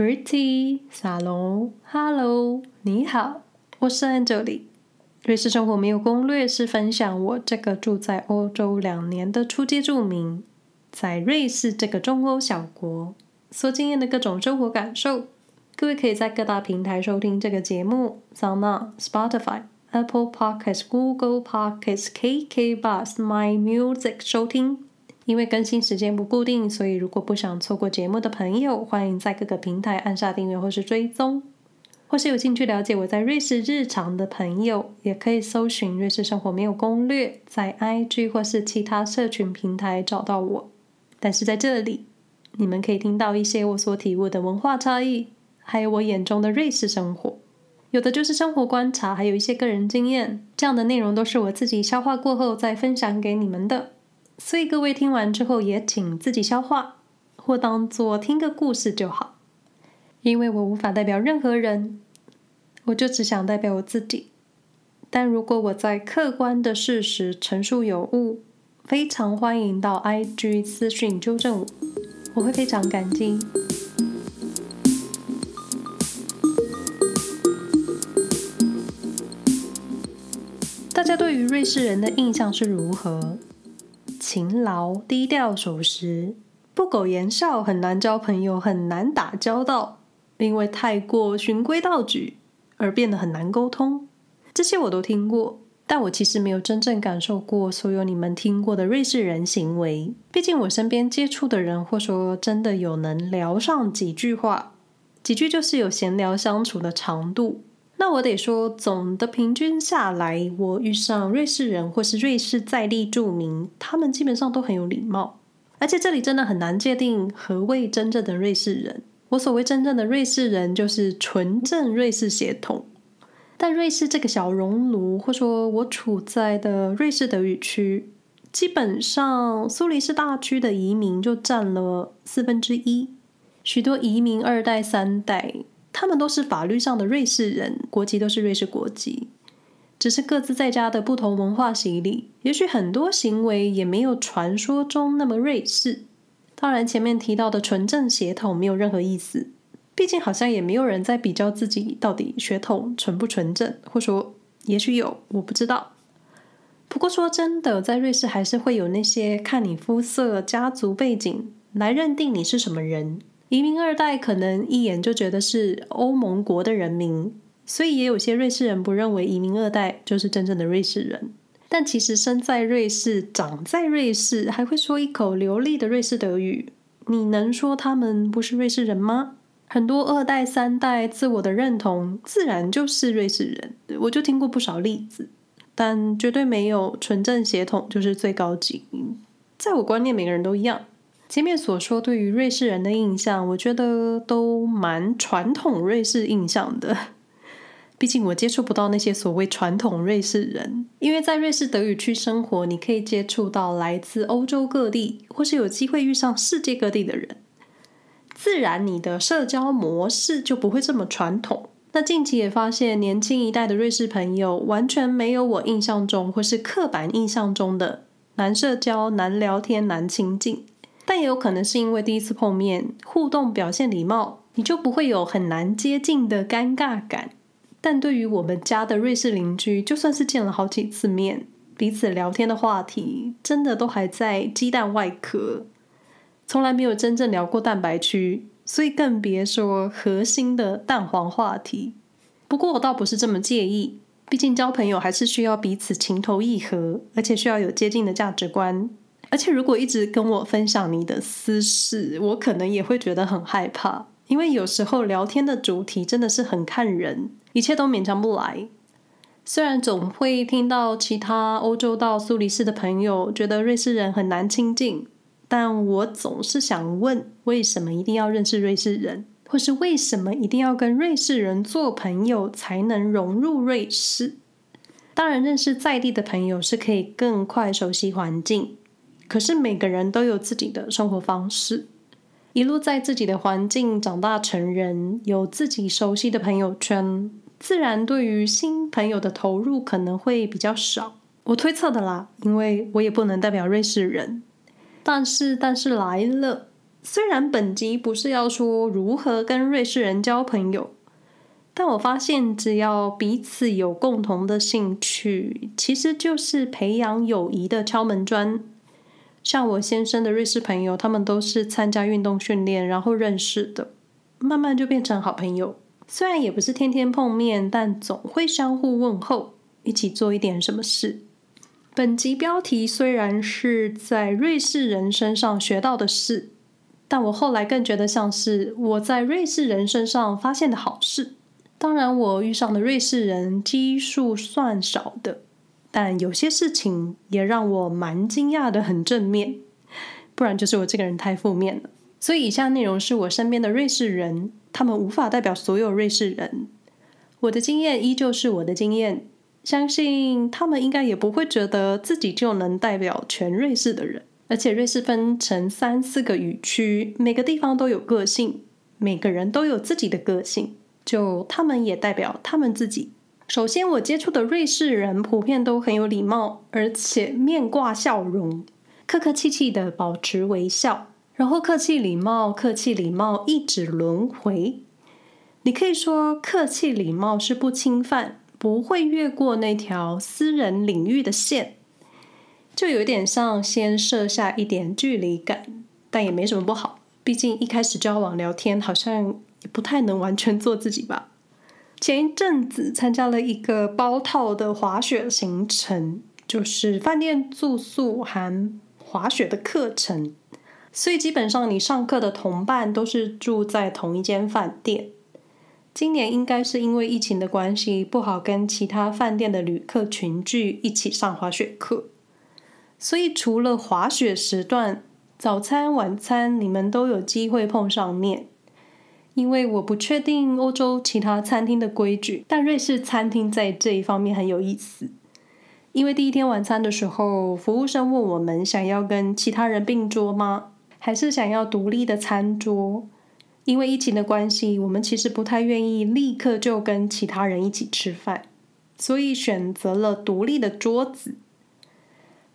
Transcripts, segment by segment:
Grüezi, Hallo, Hello，你好，我是 Angelie。瑞士生活没有攻略，是分享我这个住在欧洲两年的初阶住民，在瑞士这个中欧小国所经验的各种生活感受。各位可以在各大平台收听这个节目：Spotify、Apple Podcasts、Google Podcasts、KK Bus、My Music 收听。因为更新时间不固定，所以如果不想错过节目的朋友，欢迎在各个平台按下订阅或是追踪。或是有兴趣了解我在瑞士日常的朋友，也可以搜寻“瑞士生活没有攻略”，在 IG 或是其他社群平台找到我。但是在这里，你们可以听到一些我所体悟的文化差异，还有我眼中的瑞士生活。有的就是生活观察，还有一些个人经验。这样的内容都是我自己消化过后再分享给你们的。所以各位听完之后也请自己消化，或当做听个故事就好。因为我无法代表任何人，我就只想代表我自己。但如果我在客观的事实陈述有误，非常欢迎到 IG 私讯纠正我，我会非常感激。大家对于瑞士人的印象是如何？勤劳、低调、守时、不苟言笑，很难交朋友，很难打交道，因为太过循规蹈矩而变得很难沟通。这些我都听过，但我其实没有真正感受过所有你们听过的瑞士人行为。毕竟我身边接触的人，或说真的有能聊上几句话，几句就是有闲聊相处的长度。那我得说，总的平均下来，我遇上瑞士人或是瑞士在地住民，他们基本上都很有礼貌。而且这里真的很难界定何谓真正的瑞士人。我所谓真正的瑞士人，就是纯正瑞士血统。但瑞士这个小熔炉，或说我处在的瑞士德语区，基本上苏黎世大区的移民就占了四分之一，许多移民二代三代。他们都是法律上的瑞士人，国籍都是瑞士国籍，只是各自在家的不同文化洗礼，也许很多行为也没有传说中那么瑞士。当然，前面提到的纯正血统没有任何意思，毕竟好像也没有人在比较自己到底血统纯不纯正，或说也许有，我不知道。不过说真的，在瑞士还是会有那些看你肤色、家族背景来认定你是什么人。移民二代可能一眼就觉得是欧盟国的人民，所以也有些瑞士人不认为移民二代就是真正的瑞士人。但其实生在瑞士、长在瑞士，还会说一口流利的瑞士德语，你能说他们不是瑞士人吗？很多二代、三代自我的认同自然就是瑞士人，我就听过不少例子，但绝对没有纯正血统就是最高级。在我观念，每个人都一样。前面所说对于瑞士人的印象，我觉得都蛮传统瑞士印象的。毕竟我接触不到那些所谓传统瑞士人，因为在瑞士德语区生活，你可以接触到来自欧洲各地，或是有机会遇上世界各地的人，自然你的社交模式就不会这么传统。那近期也发现，年轻一代的瑞士朋友完全没有我印象中或是刻板印象中的难社交、难聊天、难亲近。但也有可能是因为第一次碰面，互动表现礼貌，你就不会有很难接近的尴尬感。但对于我们家的瑞士邻居，就算是见了好几次面，彼此聊天的话题真的都还在鸡蛋外壳，从来没有真正聊过蛋白区，所以更别说核心的蛋黄话题。不过我倒不是这么介意，毕竟交朋友还是需要彼此情投意合，而且需要有接近的价值观。而且，如果一直跟我分享你的私事，我可能也会觉得很害怕，因为有时候聊天的主题真的是很看人，一切都勉强不来。虽然总会听到其他欧洲到苏黎世的朋友觉得瑞士人很难亲近，但我总是想问：为什么一定要认识瑞士人，或是为什么一定要跟瑞士人做朋友才能融入瑞士？当然，认识在地的朋友是可以更快熟悉环境。可是每个人都有自己的生活方式，一路在自己的环境长大成人，有自己熟悉的朋友圈，自然对于新朋友的投入可能会比较少。我推测的啦，因为我也不能代表瑞士人。但是，但是来了，虽然本集不是要说如何跟瑞士人交朋友，但我发现只要彼此有共同的兴趣，其实就是培养友谊的敲门砖。像我先生的瑞士朋友，他们都是参加运动训练然后认识的，慢慢就变成好朋友。虽然也不是天天碰面，但总会相互问候，一起做一点什么事。本集标题虽然是在瑞士人身上学到的事，但我后来更觉得像是我在瑞士人身上发现的好事。当然，我遇上的瑞士人基数算少的，但有些事情也让我蛮惊讶的，很正面。不然就是我这个人太负面了。所以以下内容是我身边的瑞士人，他们无法代表所有瑞士人。我的经验依旧是我的经验。相信他们应该也不会觉得自己就能代表全瑞士的人，而且瑞士分成三四个语区，每个地方都有个性，每个人都有自己的个性，就他们也代表他们自己。首先，我接触的瑞士人普遍都很有礼貌，而且面挂笑容，客客气气的保持微笑，然后客气礼貌，客气礼貌一直轮回。你可以说客气礼貌是不侵犯。不会越过那条私人领域的线，就有点像先设下一点距离感，但也没什么不好。毕竟一开始交往聊天，好像也不太能完全做自己吧。前一阵子参加了一个包套的滑雪行程，就是饭店住宿含滑雪的课程，所以基本上你上课的同伴都是住在同一间饭店。今年应该是因为疫情的关系，不好跟其他饭店的旅客群聚一起上滑雪课，所以除了滑雪时段，早餐、晚餐你们都有机会碰上面。因为我不确定欧洲其他餐厅的规矩，但瑞士餐厅在这一方面很有意思。因为第一天晚餐的时候，服务生问我们想要跟其他人并桌吗？还是想要独立的餐桌？因为疫情的关系，我们其实不太愿意立刻就跟其他人一起吃饭，所以选择了独立的桌子。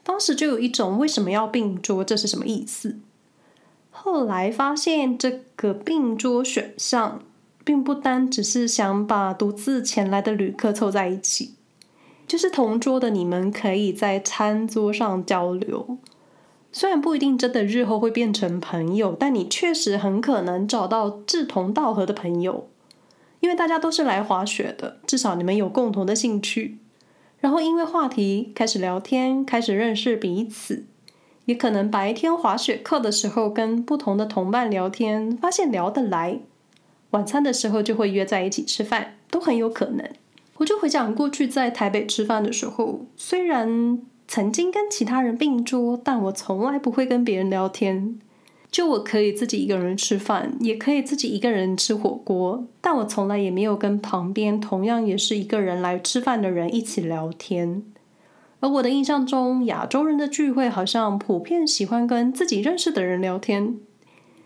当时就有一种为什么要并桌，这是什么意思？后来发现这个并桌选项，并不单只是想把独自前来的旅客凑在一起，就是同桌的你们可以在餐桌上交流。虽然不一定真的日后会变成朋友，但你确实很可能找到志同道合的朋友，因为大家都是来滑雪的，至少你们有共同的兴趣。然后因为话题开始聊天，开始认识彼此，也可能白天滑雪课的时候跟不同的同伴聊天，发现聊得来，晚餐的时候就会约在一起吃饭，都很有可能。我就回想过去在台北吃饭的时候，虽然。曾经跟其他人并桌，但我从来不会跟别人聊天。就我可以自己一个人吃饭，也可以自己一个人吃火锅，但我从来也没有跟旁边同样也是一个人来吃饭的人一起聊天。而我的印象中，亚洲人的聚会好像普遍喜欢跟自己认识的人聊天。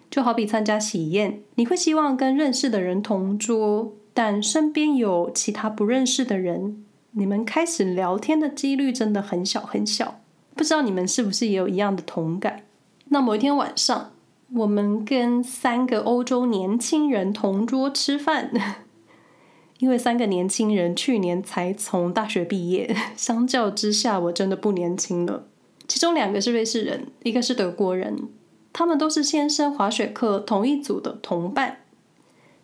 就好比参加喜宴，你会希望跟认识的人同桌，但身边有其他不认识的人。你们开始聊天的几率真的很小很小，不知道你们是不是也有一样的同感？那某一天晚上，我们跟三个欧洲年轻人同桌吃饭，因为三个年轻人去年才从大学毕业，相较之下我真的不年轻了。其中两个是瑞士人，一个是德国人，他们都是先生滑雪课同一组的同伴，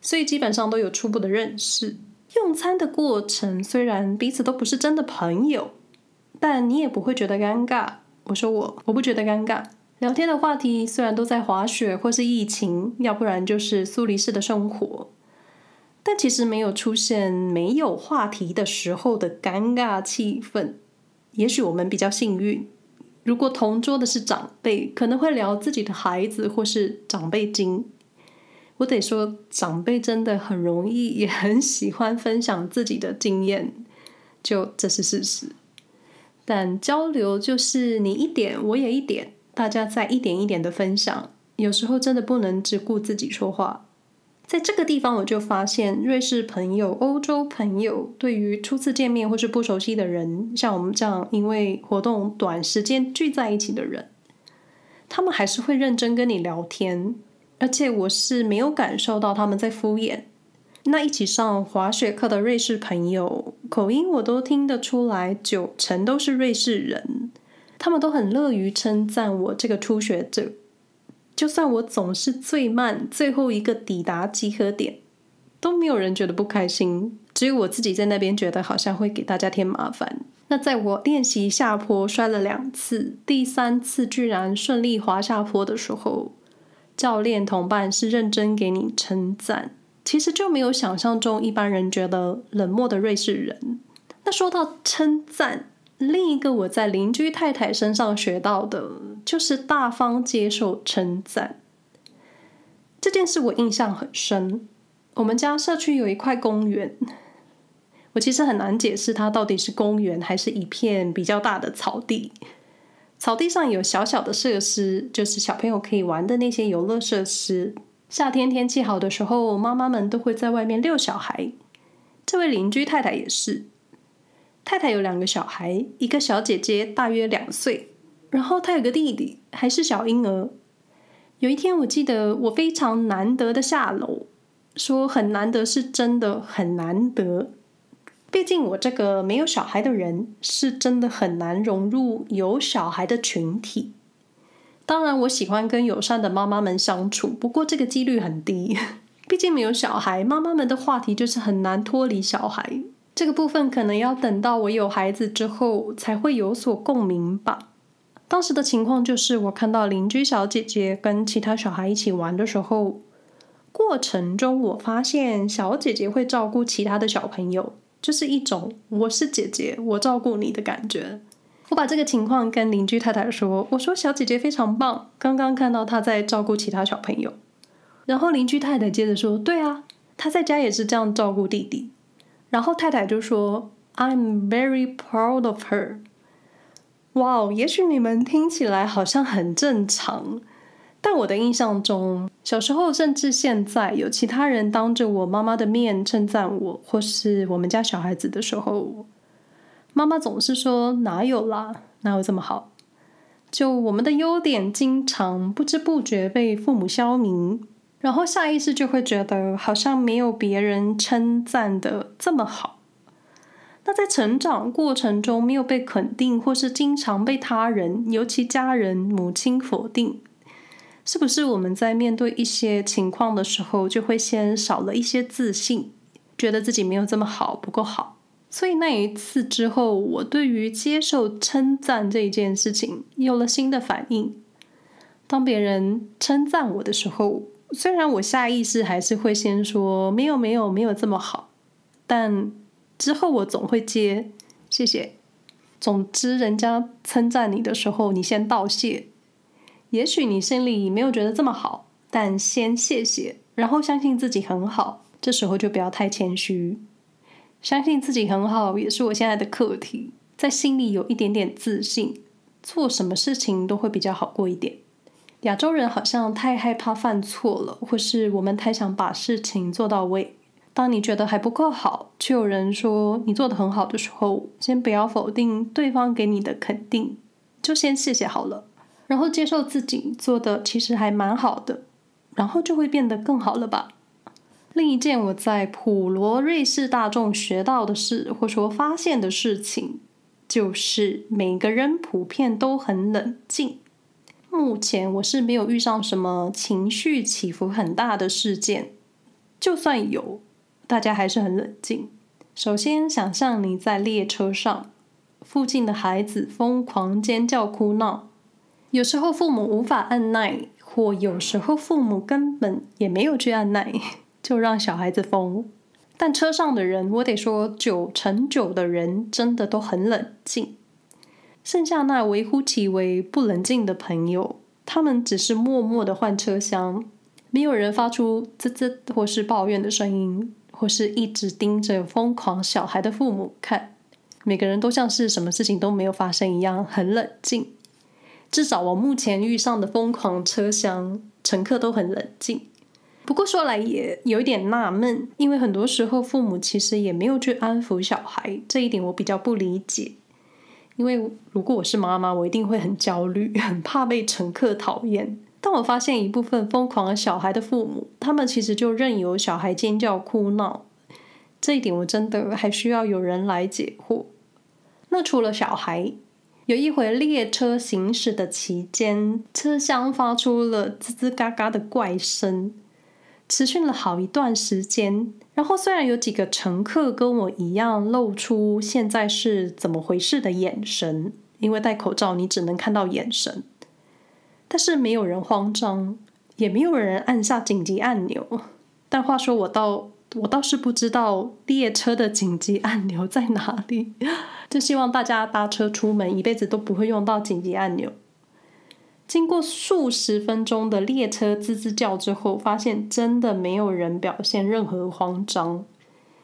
所以基本上都有初步的认识。用餐的过程虽然彼此都不是真的朋友，但你也不会觉得尴尬。我说我，我不觉得尴尬。聊天的话题虽然都在滑雪或是疫情，要不然就是苏黎世的生活，但其实没有出现没有话题的时候的尴尬气氛。也许我们比较幸运，如果同桌的是长辈，可能会聊自己的孩子或是长辈经。我得说，长辈真的很容易，也很喜欢分享自己的经验，就这是事实。但交流就是你一点我也一点，大家在一点一点的分享，有时候真的不能只顾自己说话。在这个地方，我就发现瑞士朋友、欧洲朋友对于初次见面或是不熟悉的人，像我们这样因为活动短时间聚在一起的人，他们还是会认真跟你聊天。而且我是没有感受到他们在敷衍。那一起上滑雪课的瑞士朋友，口音我都听得出来，九成都是瑞士人。他们都很乐于称赞我这个初学者，就算我总是最慢，最后一个抵达集合点，都没有人觉得不开心。只有我自己在那边觉得好像会给大家添麻烦。那在我练习下坡摔了两次，第三次居然顺利滑下坡的时候，教练同伴是认真给你称赞。其实就没有想象中一般人觉得冷漠的瑞士人。那说到称赞，另一个我在邻居太太身上学到的就是大方接受称赞。这件事我印象很深。我们家社区有一块公园。我其实很难解释它到底是公园还是一片比较大的草地。草地上有小小的设施，就是小朋友可以玩的那些游乐设施。夏天天气好的时候，妈妈们都会在外面遛小孩。这位邻居太太也是。太太有两个小孩，一个小姐姐大约两岁，然后她有个弟弟，还是小婴儿。有一天，我记得我非常难得的下楼，说很难得是真的很难得。毕竟我这个没有小孩的人，是真的很难融入有小孩的群体。当然，我喜欢跟友善的妈妈们相处，不过这个几率很低。毕竟没有小孩，妈妈们的话题就是很难脱离小孩。这个部分可能要等到我有孩子之后才会有所共鸣吧。当时的情况就是，我看到邻居小姐姐跟其他小孩一起玩的时候，过程中我发现小姐姐会照顾其他的小朋友。就是一种我是姐姐，我照顾你的感觉。我把这个情况跟邻居太太说，我说小姐姐非常棒，刚刚看到她在照顾其他小朋友。然后邻居太太接着说，对啊，她在家也是这样照顾弟弟。然后太太就说，I'm very proud of her。哇哦，也许你们听起来好像很正常。但我的印象中，小时候甚至现在，有其他人当着我妈妈的面称赞我，或是我们家小孩子的时候，妈妈总是说：“哪有啦，哪有这么好？”就我们的优点，经常不知不觉被父母消弭，然后下意识就会觉得好像没有别人称赞的这么好。那在成长过程中没有被肯定，或是经常被他人，尤其家人、母亲否定。是不是我们在面对一些情况的时候，就会先少了一些自信，觉得自己没有这么好，不够好？所以那一次之后，我对于接受称赞这一件事情有了新的反应。当别人称赞我的时候，虽然我下意识还是会先说没有没有没有这么好，但之后我总会接谢谢。总之，人家称赞你的时候，你先道谢。也许你心里没有觉得这么好，但先谢谢，然后相信自己很好。这时候就不要太谦虚，相信自己很好也是我现在的课题。在心里有一点点自信，做什么事情都会比较好过一点。亚洲人好像太害怕犯错了，或是我们太想把事情做到位。当你觉得还不够好，却有人说你做得很好的时候，先不要否定对方给你的肯定，就先谢谢好了。然后接受自己做的其实还蛮好的，然后就会变得更好了吧。另一件我在普罗瑞士大众学到的事，或说发现的事情，就是每个人普遍都很冷静。目前我是没有遇上什么情绪起伏很大的事件，就算有，大家还是很冷静。首先，想象你在列车上，附近的孩子疯狂尖叫哭闹。有时候父母无法按捺，或有时候父母根本也没有去按捺，就让小孩子疯。但车上的人，我得说，九成九的人真的都很冷静。剩下那微乎其微不冷静的朋友，他们只是默默的换车厢，没有人发出啧啧或是抱怨的声音，或是一直盯着疯狂小孩的父母看。每个人都像是什么事情都没有发生一样，很冷静。至少我目前遇上的疯狂车厢，乘客都很冷静。不过说来也有一点纳闷，因为很多时候父母其实也没有去安抚小孩，这一点我比较不理解。因为如果我是妈妈，我一定会很焦虑，很怕被乘客讨厌。但我发现一部分疯狂的小孩的父母，他们其实就任由小孩尖叫哭闹。这一点我真的还需要有人来解惑。那除了小孩，有一回列车行驶的期间，车厢发出了吱吱嘎嘎的怪声，持续了好一段时间。然后虽然有几个乘客跟我一样露出现在是怎么回事的眼神，因为戴口罩你只能看到眼神。但是没有人慌张，也没有人按下紧急按钮。但话说，我倒我倒是不知道列车的紧急按钮在哪里。就希望大家搭车出门，一辈子都不会用到紧急按钮。经过数十分钟的列车吱吱叫之后，发现真的没有人表现任何慌张。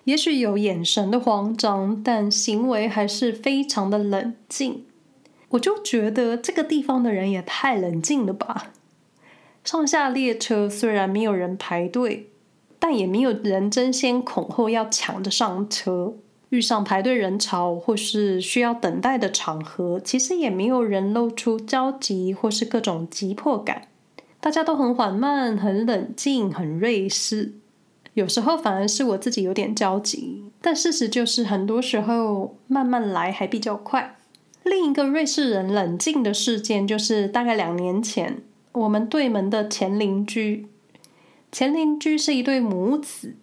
也许有眼神的慌张，但行为还是非常的冷静。我就觉得这个地方的人也太冷静了吧！上下列车虽然没有人排队，但也没有人争先恐后要抢着上车。遇上排队人潮或是需要等待的场合，其实也没有人露出焦急或是各种急迫感。大家都很缓慢、很冷静、很瑞士。有时候反而是我自己有点焦急，但事实就是很多时候慢慢来还比较快。另一个瑞士人冷静的事件，就是大概两年前，我们对门的前邻居，前邻居是一对母子，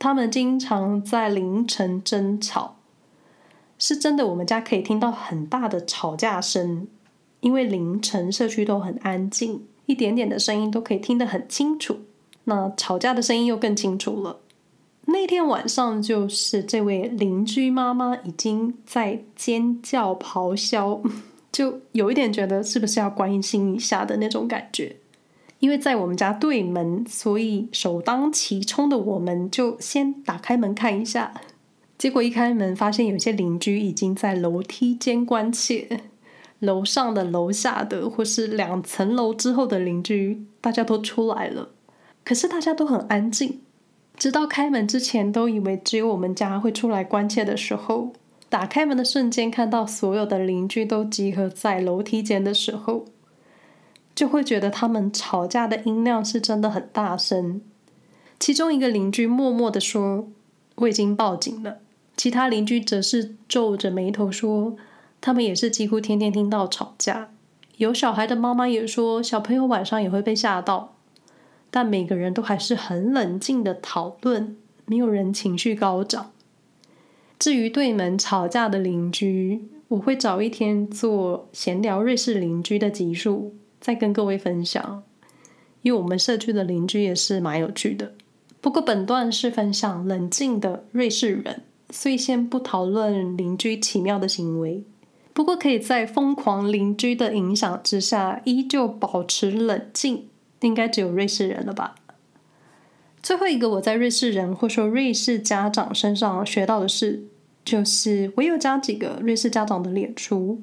他们经常在凌晨争吵，是真的，我们家可以听到很大的吵架声，因为凌晨社区都很安静，一点点的声音都可以听得很清楚，那吵架的声音又更清楚了。那天晚上，就是这位邻居妈妈已经在尖叫咆哮，就有一点觉得是不是要关心一下的那种感觉。因为在我们家对门，所以首当其冲的我们就先打开门看一下。结果一开门，发现有些邻居已经在楼梯间关切，楼上的、楼下的，或是两层楼之后的邻居，大家都出来了。可是大家都很安静。直到开门之前，都以为只有我们家会出来关切的时候，打开门的瞬间，看到所有的邻居都集合在楼梯间的时候，就会觉得他们吵架的音量是真的很大声。其中一个邻居默默地说：“我已经报警了。”其他邻居则是皱着眉头说：“他们也是几乎天天听到吵架。”有小孩的妈妈也说：“小朋友晚上也会被吓到。”但每个人都还是很冷静的讨论，没有人情绪高涨。至于对门吵架的邻居，我会找一天做闲聊瑞士邻居的集数，再跟各位分享。因为我们社区的邻居也是蛮有趣的。不过本段是分享冷静的瑞士人，所以先不讨论邻居奇妙的行为。不过可以在疯狂邻居的影响之下，依旧保持冷静。应该只有瑞士人了吧？最后一个我在瑞士人或说瑞士家长身上学到的事，就是我有加几个瑞士家长的脸书，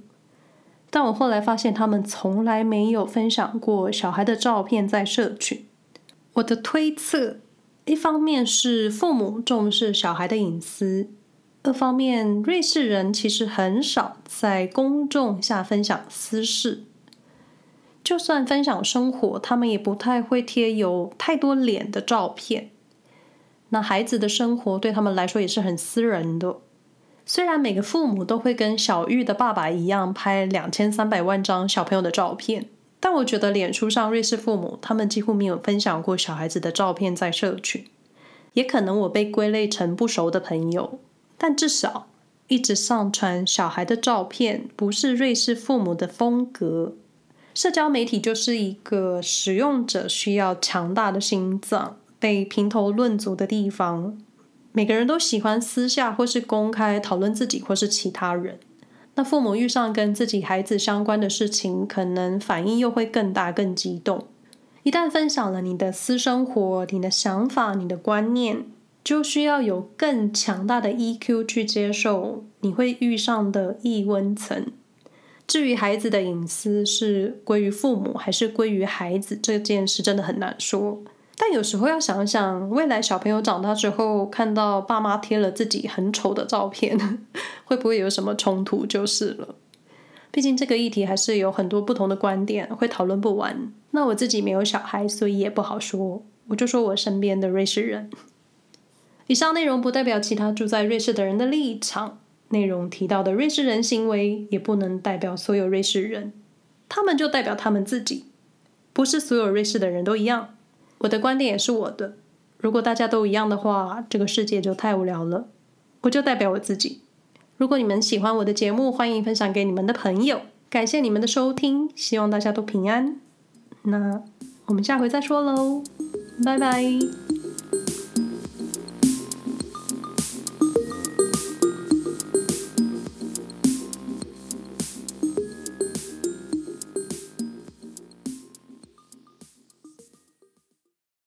但我后来发现他们从来没有分享过小孩的照片在社群。我的推测，一方面是父母重视小孩的隐私，二方面瑞士人其实很少在公众下分享私事。就算分享生活，他们也不太会贴有太多脸的照片。那孩子的生活对他们来说也是很私人的。虽然每个父母都会跟小玉的爸爸一样拍两千三百万张小朋友的照片，但我觉得脸书上瑞士父母他们几乎没有分享过小孩子的照片在社群。也可能我被归类成不熟的朋友，但至少一直上传小孩的照片不是瑞士父母的风格。社交媒体就是一个使用者需要强大的心脏，被评头论足的地方。每个人都喜欢私下或是公开讨论自己或是其他人。那父母遇上跟自己孩子相关的事情，可能反应又会更大、更激动。一旦分享了你的私生活、你的想法、你的观念，就需要有更强大的 EQ 去接受你会遇上的异温层。至于孩子的隐私是归于父母还是归于孩子，这件事真的很难说。但有时候要想想，未来小朋友长大之后看到爸妈贴了自己很丑的照片，会不会有什么冲突就是了。毕竟这个议题还是有很多不同的观点，会讨论不完。那我自己没有小孩，所以也不好说。我就说我身边的瑞士人。以上内容不代表其他住在瑞士的人的立场，内容提到的瑞士人行为也不能代表所有瑞士人，他们就代表他们自己，不是所有瑞士的人都一样。我的观点也是我的，如果大家都一样的话，这个世界就太无聊了。我就代表我自己。如果你们喜欢我的节目，欢迎分享给你们的朋友。感谢你们的收听，希望大家都平安。那我们下回再说喽，拜拜。